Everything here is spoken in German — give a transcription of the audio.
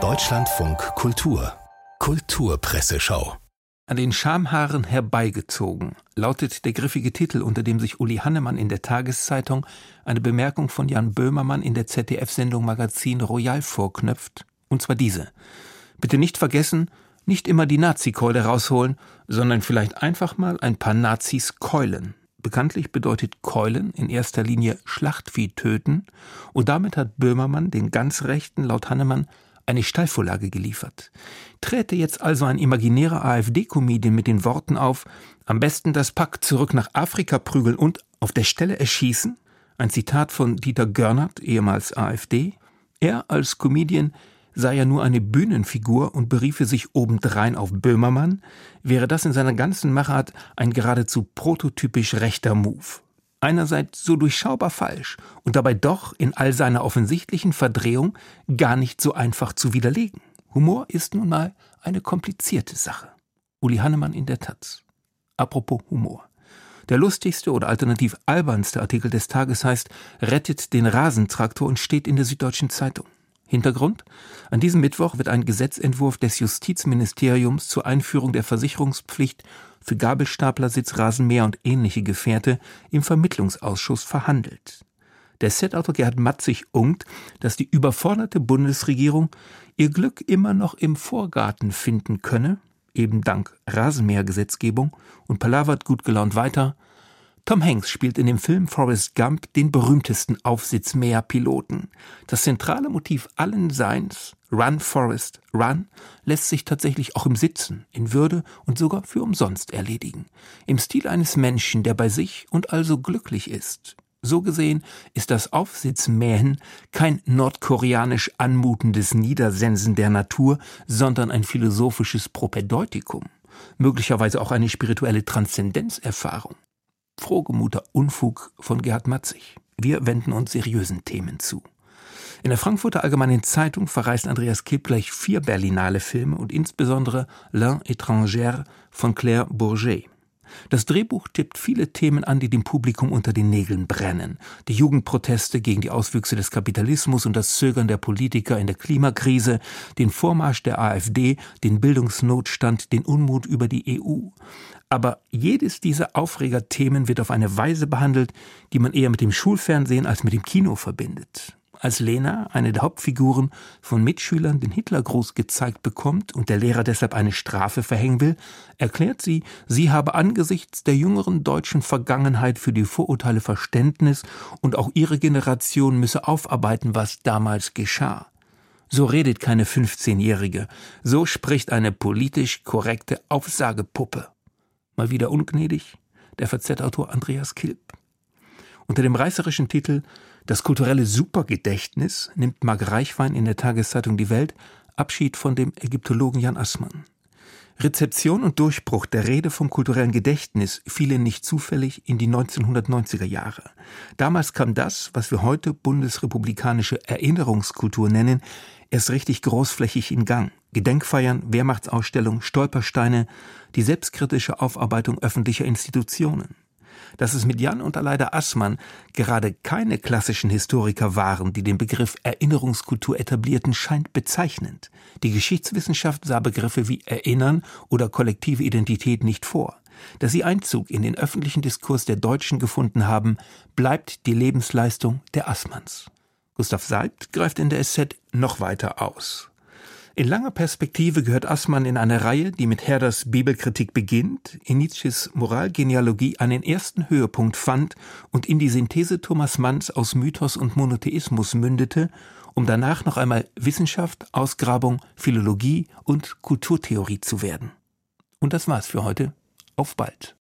Deutschlandfunk Kultur Kulturpresseschau an den Schamhaaren herbeigezogen, lautet der griffige Titel, unter dem sich Uli Hannemann in der Tageszeitung eine Bemerkung von Jan Böhmermann in der ZDF-Sendung Magazin Royal vorknöpft. Und zwar diese. Bitte nicht vergessen, nicht immer die Nazi-Keule rausholen, sondern vielleicht einfach mal ein paar Nazis keulen. Bekanntlich bedeutet Keulen in erster Linie Schlachtvieh töten, und damit hat Böhmermann den ganz Rechten laut Hannemann eine Steilvorlage geliefert. Träte jetzt also ein imaginärer AfD-Comedian mit den Worten auf, am besten das Pack zurück nach Afrika prügeln und auf der Stelle erschießen? Ein Zitat von Dieter Görnert, ehemals AfD. Er als Comedian sei ja nur eine Bühnenfigur und beriefe sich obendrein auf Böhmermann, wäre das in seiner ganzen Machart ein geradezu prototypisch rechter Move einerseits so durchschaubar falsch und dabei doch in all seiner offensichtlichen Verdrehung gar nicht so einfach zu widerlegen. Humor ist nun mal eine komplizierte Sache. Uli Hannemann in der Taz. Apropos Humor. Der lustigste oder alternativ albernste Artikel des Tages heißt Rettet den Rasentraktor und steht in der Süddeutschen Zeitung. Hintergrund? An diesem Mittwoch wird ein Gesetzentwurf des Justizministeriums zur Einführung der Versicherungspflicht für Gabelstapler, Sitzrasenmäher und ähnliche Gefährte im Vermittlungsausschuss verhandelt. Der Setautor Gerhard Matzig ungt, dass die überforderte Bundesregierung ihr Glück immer noch im Vorgarten finden könne, eben dank Rasenmähergesetzgebung, und palavert gut gelaunt weiter – Tom Hanks spielt in dem Film Forrest Gump den berühmtesten Aufsitzmäher-Piloten. Das zentrale Motiv allen Seins, Run Forrest, Run, lässt sich tatsächlich auch im Sitzen, in Würde und sogar für umsonst erledigen. Im Stil eines Menschen, der bei sich und also glücklich ist. So gesehen ist das Aufsitzmähen kein nordkoreanisch anmutendes Niedersensen der Natur, sondern ein philosophisches Propädeutikum, möglicherweise auch eine spirituelle Transzendenzerfahrung frohgemuter Unfug von Gerhard Matzig. Wir wenden uns seriösen Themen zu. In der Frankfurter Allgemeinen Zeitung verreist Andreas Kipp gleich vier Berlinale Filme und insbesondere L'Un étrangère von Claire Bourget. Das Drehbuch tippt viele Themen an, die dem Publikum unter den Nägeln brennen. Die Jugendproteste gegen die Auswüchse des Kapitalismus und das Zögern der Politiker in der Klimakrise, den Vormarsch der AfD, den Bildungsnotstand, den Unmut über die EU. Aber jedes dieser Aufregerthemen wird auf eine Weise behandelt, die man eher mit dem Schulfernsehen als mit dem Kino verbindet. Als Lena, eine der Hauptfiguren, von Mitschülern den Hitlergruß gezeigt bekommt und der Lehrer deshalb eine Strafe verhängen will, erklärt sie, sie habe angesichts der jüngeren deutschen Vergangenheit für die Vorurteile Verständnis und auch ihre Generation müsse aufarbeiten, was damals geschah. So redet keine 15-Jährige, so spricht eine politisch korrekte Aufsagepuppe. Mal wieder ungnädig, der VZ-Autor Andreas Kilp. Unter dem reißerischen Titel Das kulturelle Supergedächtnis nimmt Marc Reichwein in der Tageszeitung Die Welt Abschied von dem Ägyptologen Jan Assmann. Rezeption und Durchbruch der Rede vom kulturellen Gedächtnis fielen nicht zufällig in die 1990er Jahre. Damals kam das, was wir heute bundesrepublikanische Erinnerungskultur nennen, erst richtig großflächig in Gang. Gedenkfeiern, Wehrmachtsausstellung, Stolpersteine, die selbstkritische Aufarbeitung öffentlicher Institutionen. Dass es mit Jan und Aleida Assmann gerade keine klassischen Historiker waren, die den Begriff Erinnerungskultur etablierten, scheint bezeichnend. Die Geschichtswissenschaft sah Begriffe wie Erinnern oder kollektive Identität nicht vor. Dass sie Einzug in den öffentlichen Diskurs der Deutschen gefunden haben, bleibt die Lebensleistung der Assmanns. Gustav Seibt greift in der SZ noch weiter aus. In langer Perspektive gehört Assmann in eine Reihe, die mit Herders Bibelkritik beginnt, in Nietzsches Moralgenealogie einen ersten Höhepunkt fand und in die Synthese Thomas Manns aus Mythos und Monotheismus mündete, um danach noch einmal Wissenschaft, Ausgrabung, Philologie und Kulturtheorie zu werden. Und das war's für heute. Auf bald.